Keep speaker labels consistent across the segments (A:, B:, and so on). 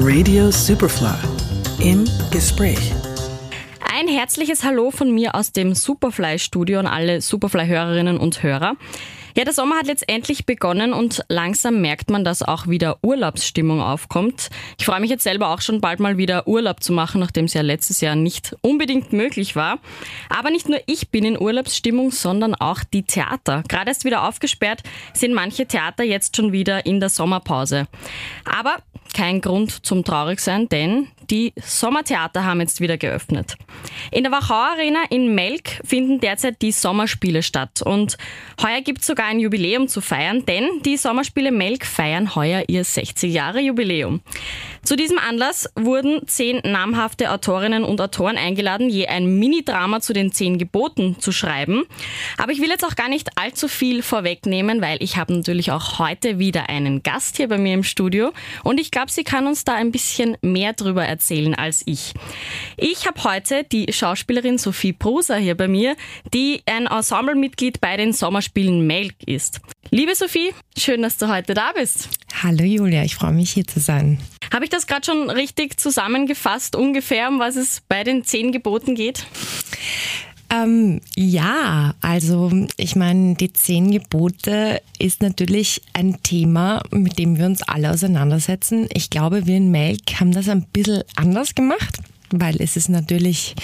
A: Radio Superfly im Gespräch.
B: Ein herzliches Hallo von mir aus dem Superfly-Studio an alle Superfly-Hörerinnen und Hörer. Ja, der Sommer hat letztendlich begonnen und langsam merkt man, dass auch wieder Urlaubsstimmung aufkommt. Ich freue mich jetzt selber auch schon bald mal wieder Urlaub zu machen, nachdem es ja letztes Jahr nicht unbedingt möglich war. Aber nicht nur ich bin in Urlaubsstimmung, sondern auch die Theater. Gerade erst wieder aufgesperrt sind manche Theater jetzt schon wieder in der Sommerpause. Aber kein Grund zum Traurigsein, denn die Sommertheater haben jetzt wieder geöffnet. In der Wachau Arena in Melk finden derzeit die Sommerspiele statt. Und heuer gibt es sogar ein Jubiläum zu feiern, denn die Sommerspiele Melk feiern heuer ihr 60 Jahre Jubiläum. Zu diesem Anlass wurden zehn namhafte Autorinnen und Autoren eingeladen, je ein Mini-Drama zu den zehn Geboten zu schreiben. Aber ich will jetzt auch gar nicht allzu viel vorwegnehmen, weil ich habe natürlich auch heute wieder einen Gast hier bei mir im Studio und ich glaube, sie kann uns da ein bisschen mehr drüber erzählen als ich. Ich habe heute die Schauspielerin Sophie Pruser hier bei mir, die ein Ensemblemitglied bei den Sommerspielen Melk ist. Liebe Sophie, schön, dass du heute da bist.
C: Hallo Julia, ich freue mich hier zu sein.
B: Habe ich das gerade schon richtig zusammengefasst, ungefähr, um was es bei den zehn Geboten geht?
C: Ähm, ja, also ich meine, die zehn Gebote ist natürlich ein Thema, mit dem wir uns alle auseinandersetzen. Ich glaube, wir in Melk haben das ein bisschen anders gemacht, weil es ist natürlich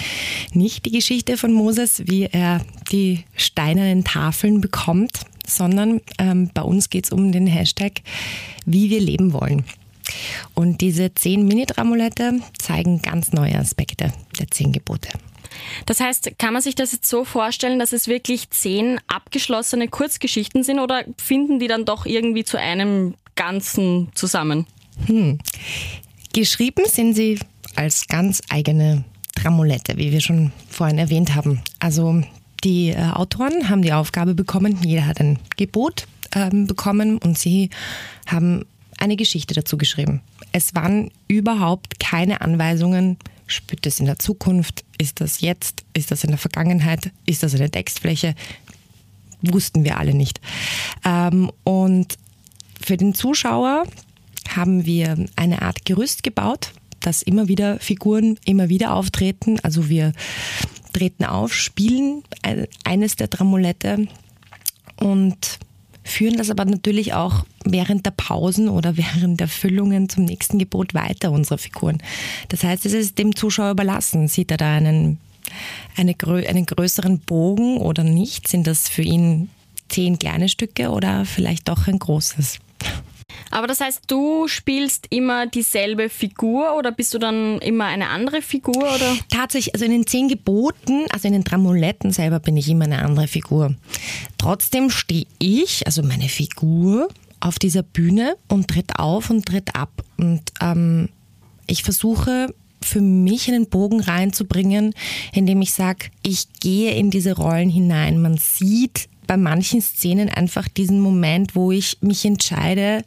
C: nicht die Geschichte von Moses, wie er die steinernen Tafeln bekommt, sondern ähm, bei uns geht es um den Hashtag, wie wir leben wollen. Und diese zehn Mini-Dramulette zeigen ganz neue Aspekte der zehn Gebote.
B: Das heißt, kann man sich das jetzt so vorstellen, dass es wirklich zehn abgeschlossene Kurzgeschichten sind oder finden die dann doch irgendwie zu einem Ganzen zusammen?
C: Hm. Geschrieben sind sie als ganz eigene Dramulette, wie wir schon vorhin erwähnt haben. Also die äh, Autoren haben die Aufgabe bekommen, jeder hat ein Gebot äh, bekommen und sie haben eine Geschichte dazu geschrieben. Es waren überhaupt keine Anweisungen, spürt es in der Zukunft, ist das jetzt, ist das in der Vergangenheit, ist das eine Textfläche, wussten wir alle nicht. Ähm, und für den Zuschauer haben wir eine Art Gerüst gebaut, dass immer wieder Figuren immer wieder auftreten. Also wir treten auf, spielen eines der Dramulette und führen das aber natürlich auch während der Pausen oder während der Füllungen zum nächsten Gebot weiter, unsere Figuren. Das heißt, es ist dem Zuschauer überlassen. Sieht er da einen, eine, einen größeren Bogen oder nicht? Sind das für ihn zehn kleine Stücke oder vielleicht doch ein großes?
B: Aber das heißt, du spielst immer dieselbe Figur oder bist du dann immer eine andere Figur? Oder?
C: Tatsächlich, also in den zehn Geboten, also in den Dramuletten selber bin ich immer eine andere Figur. Trotzdem stehe ich, also meine Figur, auf dieser Bühne und tritt auf und tritt ab. Und ähm, ich versuche für mich einen Bogen reinzubringen, indem ich sage, ich gehe in diese Rollen hinein. Man sieht bei manchen Szenen einfach diesen Moment, wo ich mich entscheide,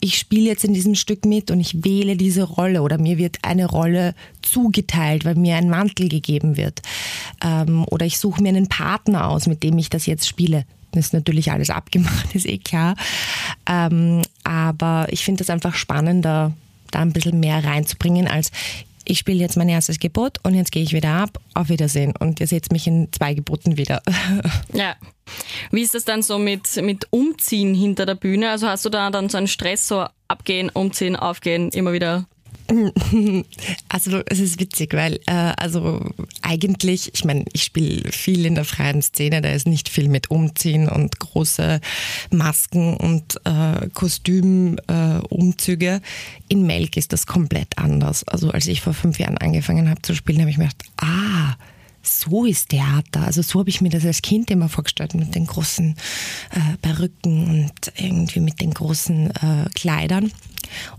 C: ich spiele jetzt in diesem Stück mit und ich wähle diese Rolle oder mir wird eine Rolle zugeteilt, weil mir ein Mantel gegeben wird. Ähm, oder ich suche mir einen Partner aus, mit dem ich das jetzt spiele. Ist natürlich alles abgemacht, ist eh klar. Ähm, aber ich finde es einfach spannender, da ein bisschen mehr reinzubringen, als ich spiele jetzt mein erstes Gebot und jetzt gehe ich wieder ab. Auf Wiedersehen. Und ihr seht mich in zwei Geboten wieder.
B: Ja. Wie ist das dann so mit, mit Umziehen hinter der Bühne? Also hast du da dann so einen Stress, so abgehen, umziehen, aufgehen, immer wieder
C: also es ist witzig, weil äh, also eigentlich, ich meine, ich spiele viel in der freien Szene, da ist nicht viel mit Umziehen und große Masken und äh, Kostümumzüge. Äh, in Melk ist das komplett anders. Also als ich vor fünf Jahren angefangen habe zu spielen, habe ich mir gedacht, ah, so ist Theater. Also so habe ich mir das als Kind immer vorgestellt, mit den großen äh, Perücken und irgendwie mit den großen äh, Kleidern.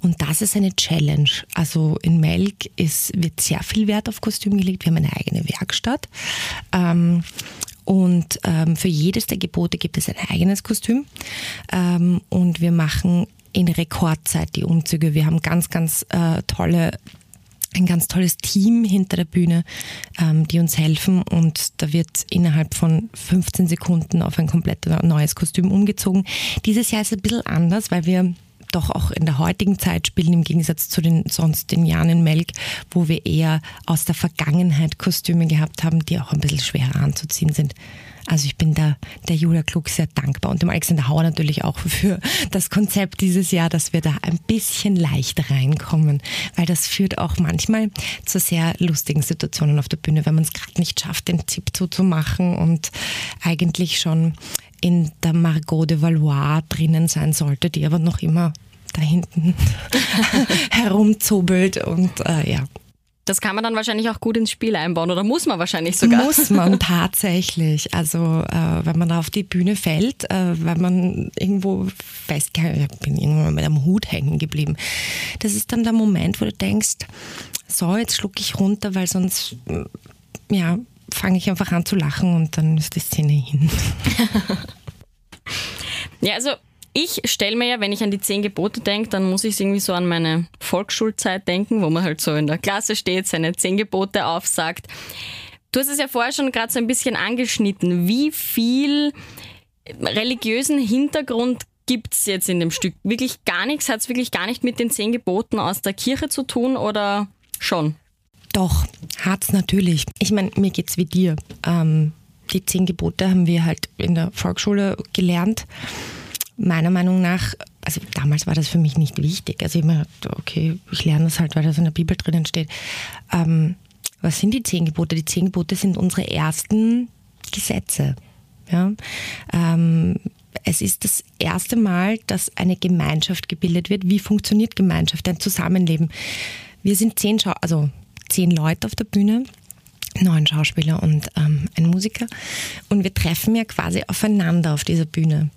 C: Und das ist eine Challenge. Also in Melk ist, wird sehr viel Wert auf Kostüm gelegt. Wir haben eine eigene Werkstatt. Ähm, und ähm, für jedes der Gebote gibt es ein eigenes Kostüm. Ähm, und wir machen in Rekordzeit die Umzüge. Wir haben ganz, ganz äh, tolle ein ganz tolles Team hinter der Bühne, ähm, die uns helfen und da wird innerhalb von 15 Sekunden auf ein komplett neues Kostüm umgezogen. Dieses Jahr ist es ein bisschen anders, weil wir doch auch in der heutigen Zeit spielen, im Gegensatz zu den sonst den Jahren Melk, wo wir eher aus der Vergangenheit Kostüme gehabt haben, die auch ein bisschen schwerer anzuziehen sind. Also ich bin da der Julia Klug sehr dankbar und dem Alexander Hauer natürlich auch für das Konzept dieses Jahr, dass wir da ein bisschen leicht reinkommen, weil das führt auch manchmal zu sehr lustigen Situationen auf der Bühne, wenn man es gerade nicht schafft, den Zip zuzumachen und eigentlich schon in der Margot de Valois drinnen sein sollte, die aber noch immer da hinten herumzobelt und äh, ja.
B: Das kann man dann wahrscheinlich auch gut ins Spiel einbauen oder muss man wahrscheinlich sogar?
C: Muss man tatsächlich. Also äh, wenn man da auf die Bühne fällt, äh, wenn man irgendwo fest, ich bin irgendwann mit einem Hut hängen geblieben. Das ist dann der Moment, wo du denkst, so, jetzt schlucke ich runter, weil sonst ja, fange ich einfach an zu lachen und dann ist die Szene hin.
B: ja, also ich stelle mir ja, wenn ich an die zehn Gebote denke, dann muss ich irgendwie so an meine Volksschulzeit denken, wo man halt so in der Klasse steht, seine zehn Gebote aufsagt. Du hast es ja vorher schon gerade so ein bisschen angeschnitten. Wie viel religiösen Hintergrund gibt es jetzt in dem Stück? Wirklich gar nichts? Hat es wirklich gar nicht mit den zehn Geboten aus der Kirche zu tun oder schon?
C: Doch, hat's natürlich. Ich meine, mir geht's wie dir. Ähm, die zehn Gebote haben wir halt in der Volksschule gelernt. Meiner Meinung nach, also damals war das für mich nicht wichtig. Also ich mir, okay, ich lerne das halt, weil das in der Bibel drinnen steht. Ähm, was sind die zehn Gebote? Die zehn Gebote sind unsere ersten Gesetze. Ja? Ähm, es ist das erste Mal, dass eine Gemeinschaft gebildet wird. Wie funktioniert Gemeinschaft, ein Zusammenleben? Wir sind zehn, Schau also zehn Leute auf der Bühne, neun Schauspieler und ähm, ein Musiker. Und wir treffen ja quasi aufeinander auf dieser Bühne.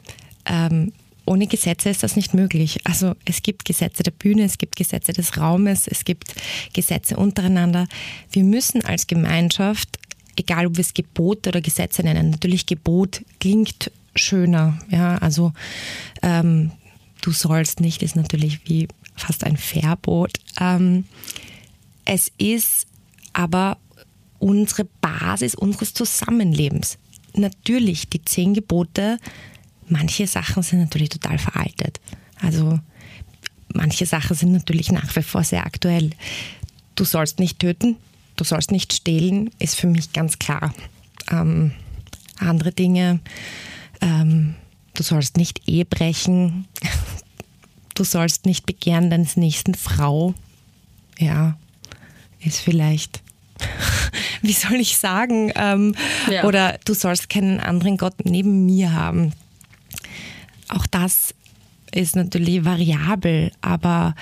C: Ähm, ohne Gesetze ist das nicht möglich. Also es gibt Gesetze der Bühne, es gibt Gesetze des Raumes, es gibt Gesetze untereinander. Wir müssen als Gemeinschaft, egal ob wir es Gebot oder Gesetze nennen, natürlich Gebot klingt schöner. Ja, also ähm, du sollst nicht ist natürlich wie fast ein Verbot. Ähm, es ist aber unsere Basis unseres Zusammenlebens. Natürlich, die zehn Gebote, manche Sachen sind natürlich total veraltet. Also manche Sachen sind natürlich nach wie vor sehr aktuell. Du sollst nicht töten, du sollst nicht stehlen, ist für mich ganz klar. Ähm, andere Dinge, ähm, du sollst nicht Ehe brechen, du sollst nicht begehren deines nächsten Frau. Ja, ist vielleicht, wie soll ich sagen, ähm, ja. oder du sollst keinen anderen Gott neben mir haben. Auch das ist natürlich variabel, aber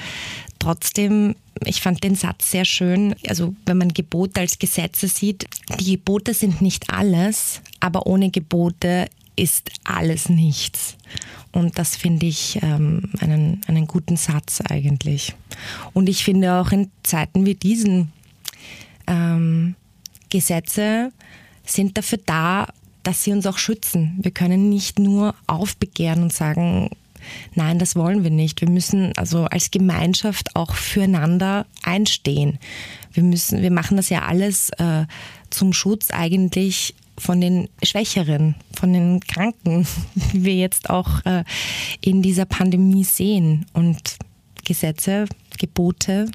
C: trotzdem, ich fand den Satz sehr schön. Also wenn man Gebote als Gesetze sieht, die Gebote sind nicht alles, aber ohne Gebote ist alles nichts. Und das finde ich ähm, einen, einen guten Satz eigentlich. Und ich finde auch in Zeiten wie diesen, ähm, Gesetze sind dafür da, dass sie uns auch schützen. Wir können nicht nur aufbegehren und sagen, nein, das wollen wir nicht. Wir müssen also als Gemeinschaft auch füreinander einstehen. Wir müssen, wir machen das ja alles äh, zum Schutz eigentlich von den Schwächeren, von den Kranken, wie wir jetzt auch äh, in dieser Pandemie sehen. Und Gesetze, Gebote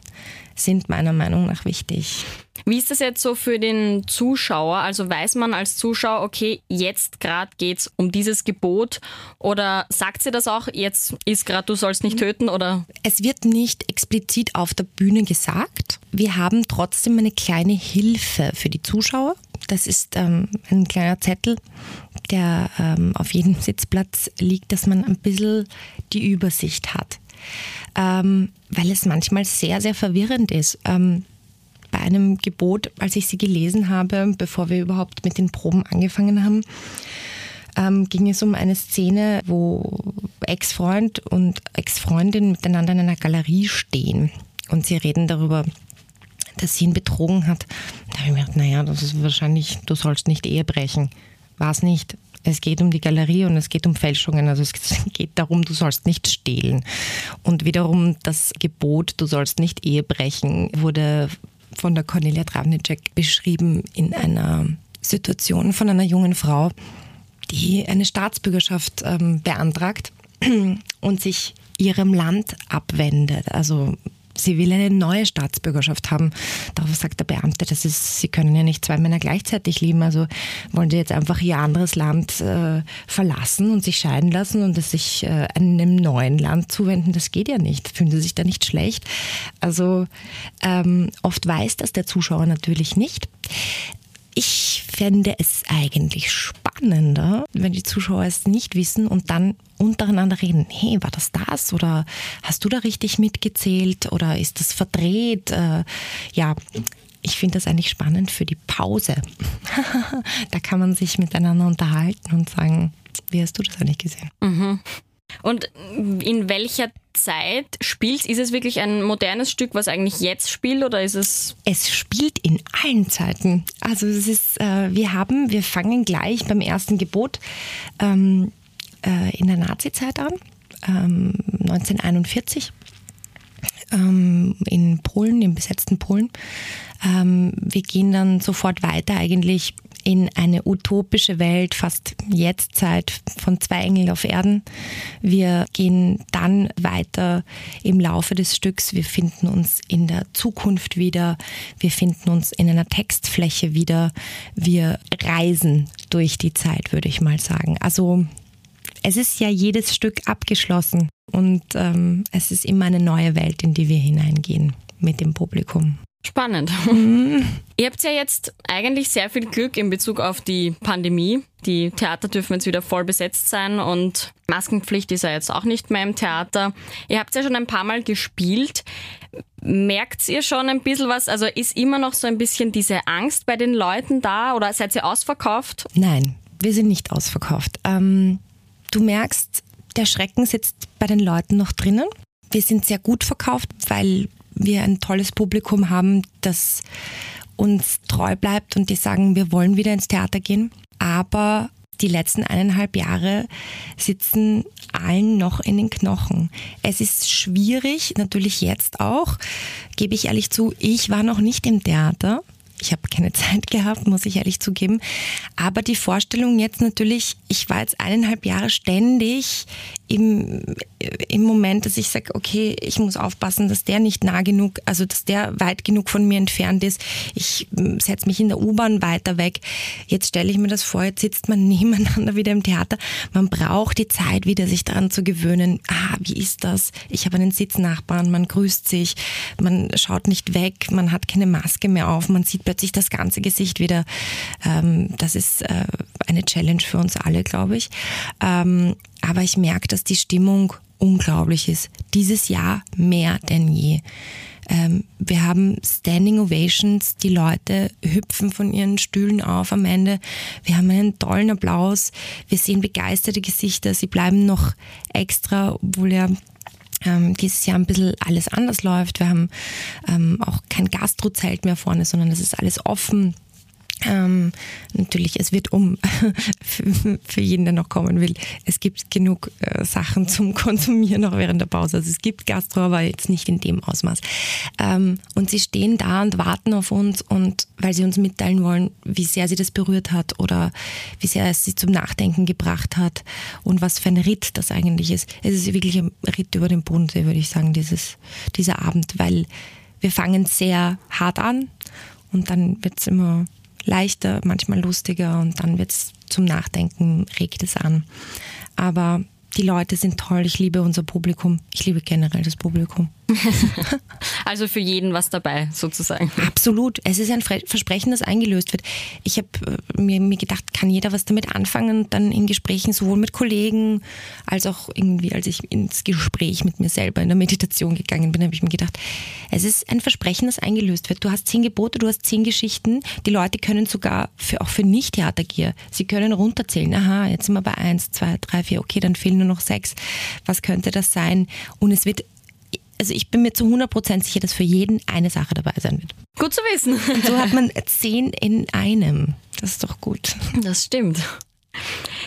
C: sind meiner Meinung nach wichtig.
B: Wie ist das jetzt so für den Zuschauer? Also weiß man als Zuschauer, okay, jetzt gerade geht es um dieses Gebot oder sagt sie das auch, jetzt ist gerade, du sollst nicht töten oder?
C: Es wird nicht explizit auf der Bühne gesagt. Wir haben trotzdem eine kleine Hilfe für die Zuschauer. Das ist ähm, ein kleiner Zettel, der ähm, auf jedem Sitzplatz liegt, dass man ein bisschen die Übersicht hat. Ähm, weil es manchmal sehr, sehr verwirrend ist. Ähm, bei einem Gebot, als ich sie gelesen habe, bevor wir überhaupt mit den Proben angefangen haben, ähm, ging es um eine Szene, wo Ex-Freund und Ex-Freundin miteinander in einer Galerie stehen und sie reden darüber, dass sie ihn betrogen hat. Da habe ich mir gedacht, naja, das ist wahrscheinlich, du sollst nicht Ehe brechen. War es nicht. Es geht um die Galerie und es geht um Fälschungen. Also es geht darum, du sollst nicht stehlen. Und wiederum das Gebot, du sollst nicht Ehe brechen, wurde von der Cornelia Travnicek beschrieben in einer Situation von einer jungen Frau, die eine Staatsbürgerschaft ähm, beantragt und sich ihrem Land abwendet. Also sie will eine neue Staatsbürgerschaft haben. Darauf sagt der Beamte, das ist, sie können ja nicht zwei Männer gleichzeitig lieben. Also wollen sie jetzt einfach ihr anderes Land äh, verlassen und sich scheiden lassen und es sich äh, einem neuen Land zuwenden. Das geht ja nicht. Fühlen sie sich da nicht schlecht? Also ähm, oft weiß das der Zuschauer natürlich nicht. Ich fände es eigentlich spannender, wenn die Zuschauer es nicht wissen und dann untereinander reden. Hey, war das das? Oder hast du da richtig mitgezählt? Oder ist das verdreht? Äh, ja, ich finde das eigentlich spannend für die Pause. da kann man sich miteinander unterhalten und sagen, wie hast du das eigentlich gesehen?
B: Mhm. Und in welcher Zeit spielt? Ist es wirklich ein modernes Stück, was eigentlich jetzt spielt oder ist es?
C: Es spielt in allen Zeiten. Also es ist, äh, wir haben, wir fangen gleich beim ersten Gebot ähm, äh, in der Nazizeit an, ähm, 1941 ähm, in Polen, im besetzten Polen. Ähm, wir gehen dann sofort weiter eigentlich in eine utopische Welt, fast Jetztzeit von zwei Engeln auf Erden. Wir gehen dann weiter im Laufe des Stücks. Wir finden uns in der Zukunft wieder. Wir finden uns in einer Textfläche wieder. Wir reisen durch die Zeit, würde ich mal sagen. Also es ist ja jedes Stück abgeschlossen und ähm, es ist immer eine neue Welt, in die wir hineingehen mit dem Publikum.
B: Spannend. Mhm. Ihr habt ja jetzt eigentlich sehr viel Glück in Bezug auf die Pandemie. Die Theater dürfen jetzt wieder voll besetzt sein und Maskenpflicht ist ja jetzt auch nicht mehr im Theater. Ihr habt ja schon ein paar Mal gespielt. Merkt ihr schon ein bisschen was? Also ist immer noch so ein bisschen diese Angst bei den Leuten da oder seid ihr ausverkauft?
C: Nein, wir sind nicht ausverkauft. Ähm, du merkst, der Schrecken sitzt bei den Leuten noch drinnen. Wir sind sehr gut verkauft, weil wir ein tolles Publikum haben, das uns treu bleibt und die sagen, wir wollen wieder ins Theater gehen. Aber die letzten eineinhalb Jahre sitzen allen noch in den Knochen. Es ist schwierig, natürlich jetzt auch, gebe ich ehrlich zu, ich war noch nicht im Theater. Ich habe keine Zeit gehabt, muss ich ehrlich zugeben. Aber die Vorstellung jetzt natürlich, ich war jetzt eineinhalb Jahre ständig im, im Moment, dass ich sage, okay, ich muss aufpassen, dass der nicht nah genug, also dass der weit genug von mir entfernt ist. Ich hm, setze mich in der U-Bahn weiter weg. Jetzt stelle ich mir das vor, jetzt sitzt man nebeneinander wieder im Theater. Man braucht die Zeit wieder, sich daran zu gewöhnen. Ah, wie ist das? Ich habe einen Sitznachbarn, man grüßt sich, man schaut nicht weg, man hat keine Maske mehr auf, man sieht plötzlich das ganze Gesicht wieder. Ähm, das ist äh, eine Challenge für uns alle, glaube ich. Ähm, aber ich merke, dass die Stimmung unglaublich ist. Dieses Jahr mehr denn je. Ähm, wir haben Standing Ovations, die Leute hüpfen von ihren Stühlen auf am Ende. Wir haben einen tollen Applaus. Wir sehen begeisterte Gesichter. Sie bleiben noch extra, obwohl ja ähm, dieses Jahr ein bisschen alles anders läuft. Wir haben ähm, auch kein Gastrozelt mehr vorne, sondern es ist alles offen. Ähm, natürlich, es wird um für, jeden, der noch kommen will. Es gibt genug äh, Sachen zum Konsumieren auch während der Pause. Also es gibt Gastro, aber jetzt nicht in dem Ausmaß. Ähm, und sie stehen da und warten auf uns und weil sie uns mitteilen wollen, wie sehr sie das berührt hat oder wie sehr es sie zum Nachdenken gebracht hat und was für ein Ritt das eigentlich ist. Es ist wirklich ein Ritt über den Bodensee, würde ich sagen, dieses, dieser Abend, weil wir fangen sehr hart an und dann wird es immer leichter, manchmal lustiger und dann wird es zum Nachdenken, regt es an. Aber die Leute sind toll, ich liebe unser Publikum, ich liebe generell das Publikum.
B: also für jeden was dabei, sozusagen.
C: Absolut. Es ist ein Versprechen, das eingelöst wird. Ich habe äh, mir, mir gedacht, kann jeder was damit anfangen dann in Gesprächen sowohl mit Kollegen als auch irgendwie, als ich ins Gespräch mit mir selber in der Meditation gegangen bin, habe ich mir gedacht, es ist ein Versprechen, das eingelöst wird. Du hast zehn Gebote, du hast zehn Geschichten. Die Leute können sogar für, auch für Nicht-Theatergier, sie können runterzählen. Aha, jetzt sind wir bei eins, zwei, drei, vier, okay, dann fehlen nur noch sechs. Was könnte das sein? Und es wird also ich bin mir zu 100% sicher, dass für jeden eine Sache dabei sein wird.
B: Gut zu wissen.
C: Und so hat man zehn in einem. Das ist doch gut.
B: Das stimmt.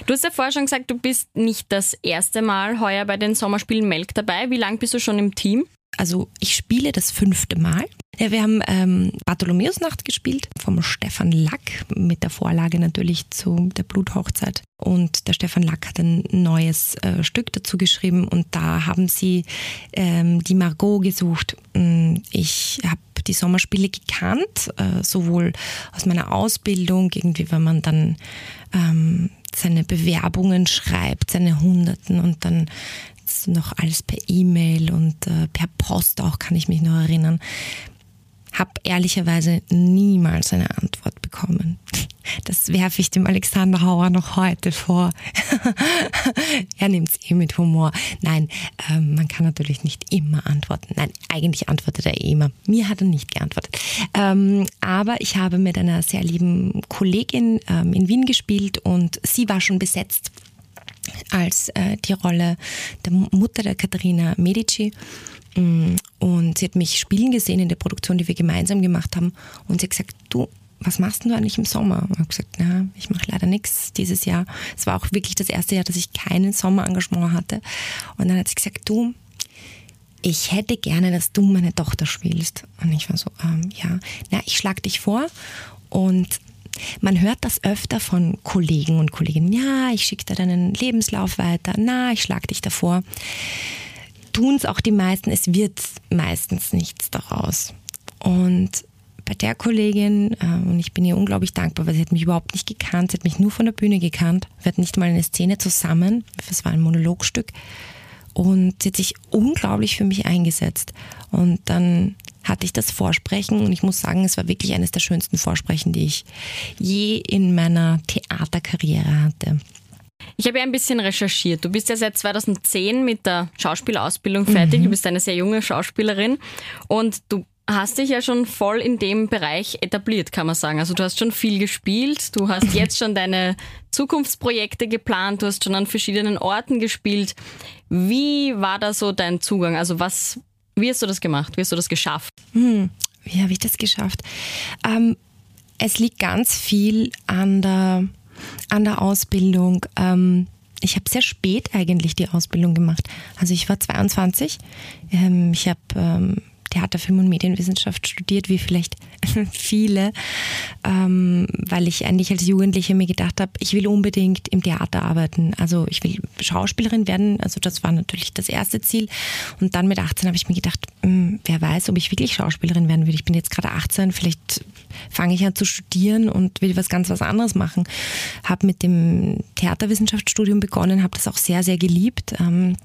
B: Du hast ja vorher schon gesagt, du bist nicht das erste Mal heuer bei den Sommerspielen Melk dabei. Wie lange bist du schon im Team?
C: Also ich spiele das fünfte Mal. Ja, wir haben ähm, Bartholomäusnacht gespielt vom Stefan Lack mit der Vorlage natürlich zu der Bluthochzeit. Und der Stefan Lack hat ein neues äh, Stück dazu geschrieben und da haben sie ähm, die Margot gesucht. Mm, ich habe die Sommerspiele gekannt, äh, sowohl aus meiner Ausbildung, irgendwie, wenn man dann ähm, seine Bewerbungen schreibt, seine Hunderten und dann noch alles per E-Mail und äh, per Post auch, kann ich mich noch erinnern. Habe ehrlicherweise niemals eine Antwort bekommen. Das werfe ich dem Alexander Hauer noch heute vor. er nimmt es eh mit Humor. Nein, äh, man kann natürlich nicht immer antworten. Nein, eigentlich antwortet er eh immer. Mir hat er nicht geantwortet. Ähm, aber ich habe mit einer sehr lieben Kollegin ähm, in Wien gespielt und sie war schon besetzt als äh, die Rolle der Mutter der Katharina Medici. Mm, und sie hat mich spielen gesehen in der Produktion, die wir gemeinsam gemacht haben. Und sie hat gesagt, du, was machst du eigentlich im Sommer? Und ich habe gesagt, na, ich mache leider nichts dieses Jahr. Es war auch wirklich das erste Jahr, dass ich keinen Sommerengagement hatte. Und dann hat sie gesagt, du, ich hätte gerne, dass du meine Tochter spielst. Und ich war so, ähm, ja, na, ich schlage dich vor. Und man hört das öfter von Kollegen und Kolleginnen. Ja, ich schicke dir deinen Lebenslauf weiter. Na, ich schlage dich davor. Tun es auch die meisten. Es wird meistens nichts daraus. Und bei der Kollegin, äh, und ich bin ihr unglaublich dankbar, weil sie hat mich überhaupt nicht gekannt, sie hat mich nur von der Bühne gekannt. Wir hatten nicht mal eine Szene zusammen. Es war ein Monologstück. Und sie hat sich unglaublich für mich eingesetzt. Und dann hatte ich das Vorsprechen und ich muss sagen, es war wirklich eines der schönsten Vorsprechen, die ich je in meiner Theaterkarriere hatte.
B: Ich habe ja ein bisschen recherchiert. Du bist ja seit 2010 mit der Schauspielausbildung fertig. Mhm. Du bist eine sehr junge Schauspielerin und du hast dich ja schon voll in dem Bereich etabliert, kann man sagen. Also du hast schon viel gespielt, du hast jetzt schon deine Zukunftsprojekte geplant, du hast schon an verschiedenen Orten gespielt. Wie war da so dein Zugang? Also was, wie hast du das gemacht? Wie hast du das geschafft?
C: Hm, wie habe ich das geschafft? Ähm, es liegt ganz viel an der, an der Ausbildung. Ähm, ich habe sehr spät eigentlich die Ausbildung gemacht. Also ich war 22. Ähm, ich habe ähm, Theater, Film und Medienwissenschaft studiert, wie vielleicht viele, ähm, weil ich eigentlich als Jugendliche mir gedacht habe, ich will unbedingt im Theater arbeiten. Also ich will Schauspielerin werden. Also das war natürlich das erste Ziel. Und dann mit 18 habe ich mir gedacht, mh, hm, wer weiß, ob ich wirklich Schauspielerin werden will. Ich bin jetzt gerade 18, vielleicht fange ich an zu studieren und will was ganz was anderes machen. Habe mit dem Theaterwissenschaftsstudium begonnen, habe das auch sehr, sehr geliebt. Ähm,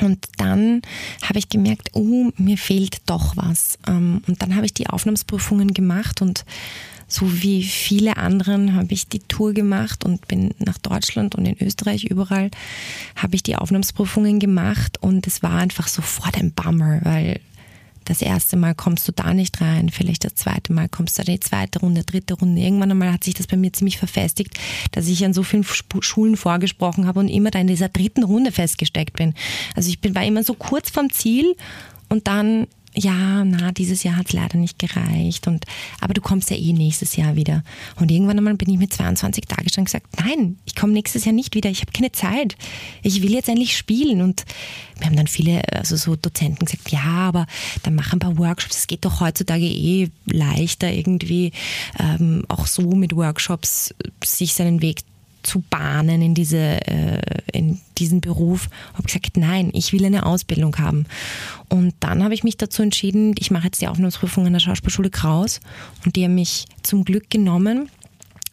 C: und dann habe ich gemerkt, oh, mir fehlt doch was. Ähm, und dann habe ich die Aufnahmsprüfungen gemacht und so wie viele anderen habe ich die Tour gemacht und bin nach Deutschland und in Österreich überall habe ich die Aufnahmsprüfungen gemacht und es war einfach sofort ein Bummer, weil das erste Mal kommst du da nicht rein, vielleicht das zweite Mal kommst du in die zweite Runde, dritte Runde. Irgendwann einmal hat sich das bei mir ziemlich verfestigt, dass ich an so vielen Schulen vorgesprochen habe und immer da in dieser dritten Runde festgesteckt bin. Also ich bin, war immer so kurz vom Ziel und dann ja, na, dieses Jahr hat es leider nicht gereicht. Und, aber du kommst ja eh nächstes Jahr wieder. Und irgendwann einmal bin ich mit 22 Tagen schon gesagt, nein, ich komme nächstes Jahr nicht wieder, ich habe keine Zeit. Ich will jetzt endlich spielen. Und wir haben dann viele, also so Dozenten gesagt, ja, aber dann mach ein paar Workshops. Es geht doch heutzutage eh leichter irgendwie, ähm, auch so mit Workshops sich seinen Weg zu bahnen in, diese, äh, in diesen Beruf. Habe gesagt, nein, ich will eine Ausbildung haben. Und dann habe ich mich dazu entschieden, ich mache jetzt die Aufnahmeprüfung an der Schauspielschule Kraus und die haben mich zum Glück genommen.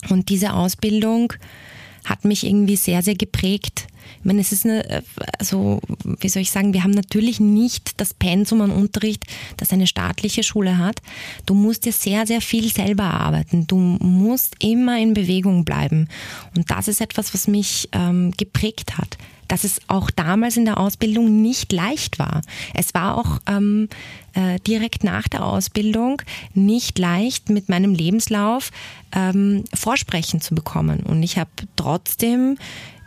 C: Und diese Ausbildung hat mich irgendwie sehr, sehr geprägt ich meine, es ist eine, also, wie soll ich sagen, wir haben natürlich nicht das Pensum an Unterricht, das eine staatliche Schule hat. Du musst ja sehr, sehr viel selber arbeiten. Du musst immer in Bewegung bleiben. Und das ist etwas, was mich ähm, geprägt hat dass es auch damals in der Ausbildung nicht leicht war. Es war auch ähm, äh, direkt nach der Ausbildung nicht leicht, mit meinem Lebenslauf ähm, Vorsprechen zu bekommen. Und ich habe trotzdem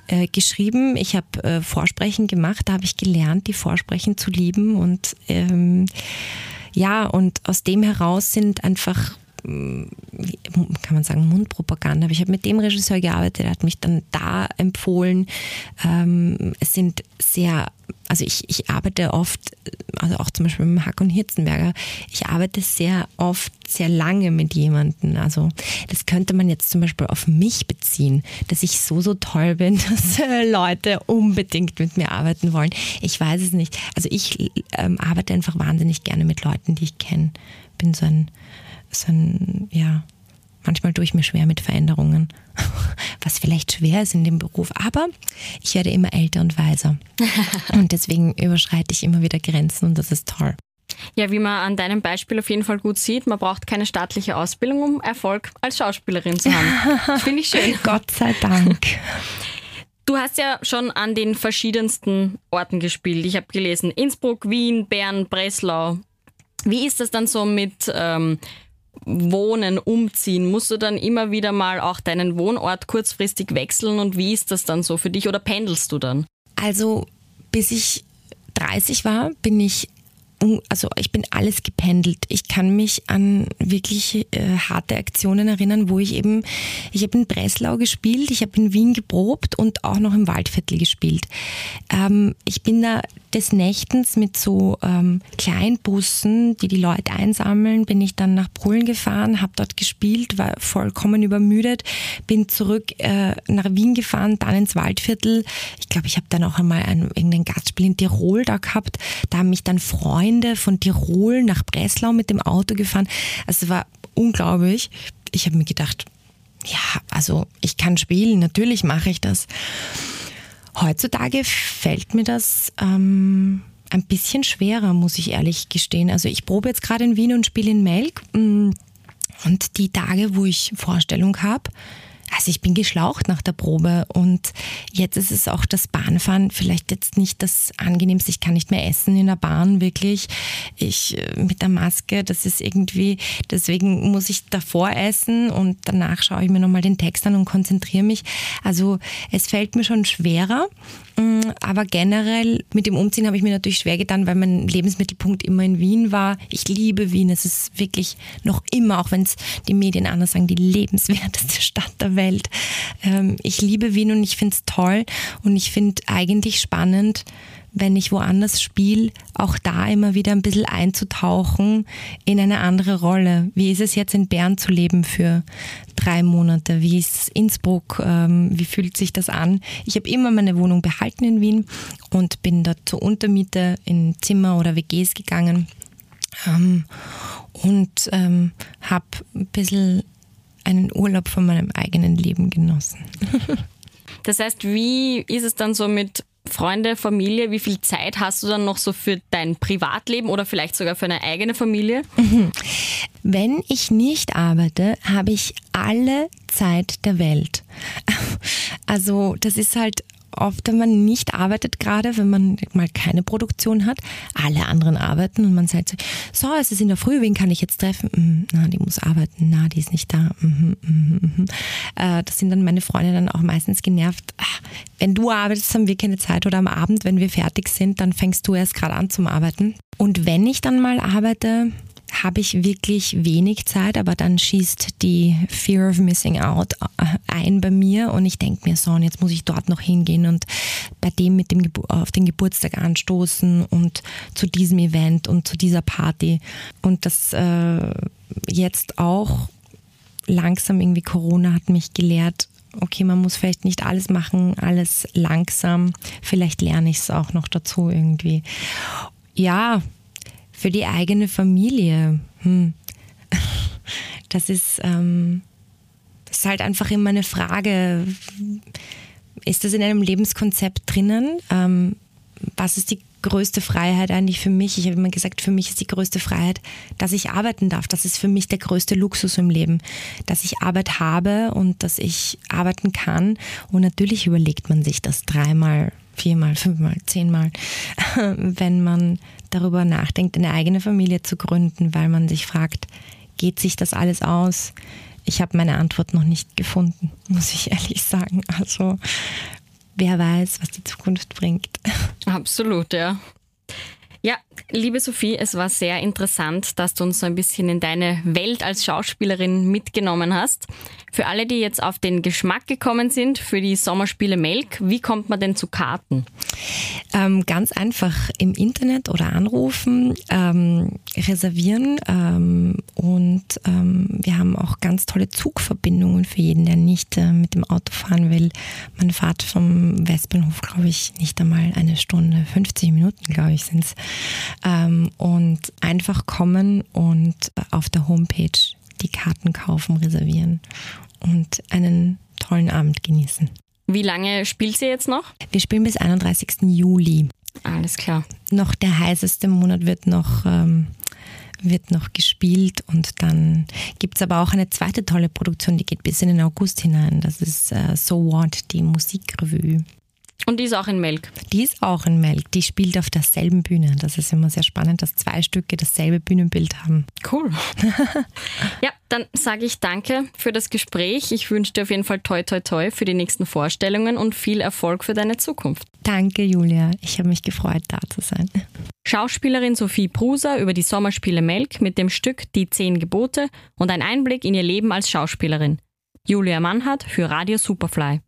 C: äh, geschrieben, ich habe äh, Vorsprechen gemacht, da habe ich gelernt, die Vorsprechen zu lieben und ähm, ja, und aus dem heraus sind einfach kann man sagen, Mundpropaganda, aber ich habe mit dem Regisseur gearbeitet, er hat mich dann da empfohlen. Ähm, es sind sehr also ich, ich arbeite oft, also auch zum Beispiel mit Hack und Hirzenberger, ich arbeite sehr oft sehr lange mit jemandem. Also das könnte man jetzt zum Beispiel auf mich beziehen, dass ich so, so toll bin, dass äh, Leute unbedingt mit mir arbeiten wollen. Ich weiß es nicht. Also ich ähm, arbeite einfach wahnsinnig gerne mit Leuten, die ich kenne. Bin so ein, ein, ja, manchmal tue ich mir schwer mit Veränderungen, was vielleicht schwer ist in dem Beruf. Aber ich werde immer älter und weiser. Und deswegen überschreite ich immer wieder Grenzen und das ist toll.
B: Ja, wie man an deinem Beispiel auf jeden Fall gut sieht, man braucht keine staatliche Ausbildung, um Erfolg als Schauspielerin zu haben. Finde ich schön.
C: Gott sei Dank.
B: Du hast ja schon an den verschiedensten Orten gespielt. Ich habe gelesen, Innsbruck, Wien, Bern, Breslau. Wie ist das dann so mit ähm, Wohnen, Umziehen? Musst du dann immer wieder mal auch deinen Wohnort kurzfristig wechseln und wie ist das dann so für dich oder pendelst du dann?
C: Also bis ich 30 war, bin ich also ich bin alles gependelt. Ich kann mich an wirklich äh, harte Aktionen erinnern, wo ich eben, ich habe in Breslau gespielt, ich habe in Wien geprobt und auch noch im Waldviertel gespielt. Ähm, ich bin da des Nächtens mit so ähm, Kleinbussen, die die Leute einsammeln, bin ich dann nach Polen gefahren, habe dort gespielt, war vollkommen übermüdet, bin zurück äh, nach Wien gefahren, dann ins Waldviertel. Ich glaube, ich habe dann auch einmal ein, irgendein Gastspiel in Tirol da gehabt. Da haben mich dann Freunde von Tirol nach Breslau mit dem Auto gefahren. Also es war unglaublich. Ich habe mir gedacht, ja, also ich kann spielen, natürlich mache ich das. Heutzutage fällt mir das ähm, ein bisschen schwerer, muss ich ehrlich gestehen. Also ich probe jetzt gerade in Wien und spiele in Melk. Mm, und die Tage, wo ich Vorstellung habe, also ich bin geschlaucht nach der Probe und jetzt ist es auch das Bahnfahren vielleicht jetzt nicht das angenehmste. Ich kann nicht mehr essen in der Bahn wirklich. Ich äh, mit der Maske, das ist irgendwie, deswegen muss ich davor essen und danach schaue ich mir nochmal den Text an und konzentriere mich. Also es fällt mir schon schwerer. Mm, aber generell mit dem Umziehen habe ich mir natürlich schwer getan, weil mein Lebensmittelpunkt immer in Wien war. Ich liebe Wien. Es ist wirklich noch immer, auch wenn es die Medien anders sagen, die lebenswerteste Stadt der Welt. Ähm, ich liebe Wien und ich finde es toll und ich finde eigentlich spannend, wenn ich woanders spiele, auch da immer wieder ein bisschen einzutauchen in eine andere Rolle. Wie ist es jetzt in Bern zu leben für drei Monate? Wie ist Innsbruck? Ähm, wie fühlt sich das an? Ich habe immer meine Wohnung behalten in Wien und bin dort zur Untermiete in Zimmer oder WGs gegangen ähm, und ähm, habe ein bisschen einen Urlaub von meinem eigenen Leben genossen.
B: Das heißt, wie ist es dann so mit Freunde, Familie, wie viel Zeit hast du dann noch so für dein Privatleben oder vielleicht sogar für eine eigene Familie?
C: Wenn ich nicht arbeite, habe ich alle Zeit der Welt. Also das ist halt oft, wenn man nicht arbeitet, gerade wenn man mal keine Produktion hat, alle anderen arbeiten und man sagt so, es ist in der Früh, wen kann ich jetzt treffen? Mhm, na, die muss arbeiten, na, die ist nicht da. Mhm, mhm, mhm. Äh, das sind dann meine Freunde dann auch meistens genervt. Ach, wenn du arbeitest, haben wir keine Zeit oder am Abend, wenn wir fertig sind, dann fängst du erst gerade an zum Arbeiten. Und wenn ich dann mal arbeite, habe ich wirklich wenig Zeit, aber dann schießt die Fear of Missing Out äh, ein bei mir und ich denke mir so, und jetzt muss ich dort noch hingehen und bei dem mit dem auf den Geburtstag anstoßen und zu diesem Event und zu dieser Party und das äh, jetzt auch langsam irgendwie Corona hat mich gelehrt, okay, man muss vielleicht nicht alles machen, alles langsam, vielleicht lerne ich es auch noch dazu irgendwie. Ja, für die eigene Familie. Hm. Das ist, ähm, das ist halt einfach immer eine Frage. Ist das in einem Lebenskonzept drinnen? Ähm, was ist die größte Freiheit eigentlich für mich? Ich habe immer gesagt, für mich ist die größte Freiheit, dass ich arbeiten darf. Das ist für mich der größte Luxus im Leben, dass ich Arbeit habe und dass ich arbeiten kann. Und natürlich überlegt man sich das dreimal, viermal, fünfmal, zehnmal, wenn man darüber nachdenkt, eine eigene Familie zu gründen, weil man sich fragt, geht sich das alles aus? Ich habe meine Antwort noch nicht gefunden, muss ich ehrlich sagen. Also wer weiß, was die Zukunft bringt.
B: Absolut, ja. Ja, liebe Sophie, es war sehr interessant, dass du uns so ein bisschen in deine Welt als Schauspielerin mitgenommen hast. Für alle, die jetzt auf den Geschmack gekommen sind, für die Sommerspiele Melk, wie kommt man denn zu Karten?
C: Ähm, ganz einfach im Internet oder anrufen, ähm, reservieren ähm, und ähm, wir haben auch ganz tolle Zugverbindungen für jeden, der nicht äh, mit dem Auto fahren will. Man fährt vom Westbahnhof, glaube ich, nicht einmal eine Stunde, 50 Minuten, glaube ich, sind es. Ähm, und einfach kommen und auf der Homepage die Karten kaufen, reservieren und einen tollen Abend genießen.
B: Wie lange spielt ihr jetzt noch?
C: Wir spielen bis 31. Juli.
B: Alles klar.
C: Noch der heißeste Monat wird noch, ähm, wird noch gespielt und dann gibt es aber auch eine zweite tolle Produktion, die geht bis in den August hinein. Das ist äh, So What, die Musikrevue.
B: Und die ist auch in Melk.
C: Die ist auch in Melk. Die spielt auf derselben Bühne. Das ist immer sehr spannend, dass zwei Stücke dasselbe Bühnenbild haben.
B: Cool. ja, dann sage ich danke für das Gespräch. Ich wünsche dir auf jeden Fall toi toi toi für die nächsten Vorstellungen und viel Erfolg für deine Zukunft.
C: Danke, Julia. Ich habe mich gefreut, da zu sein.
B: Schauspielerin Sophie Pruser über die Sommerspiele Melk mit dem Stück Die Zehn Gebote und ein Einblick in ihr Leben als Schauspielerin. Julia Mannhardt für Radio Superfly.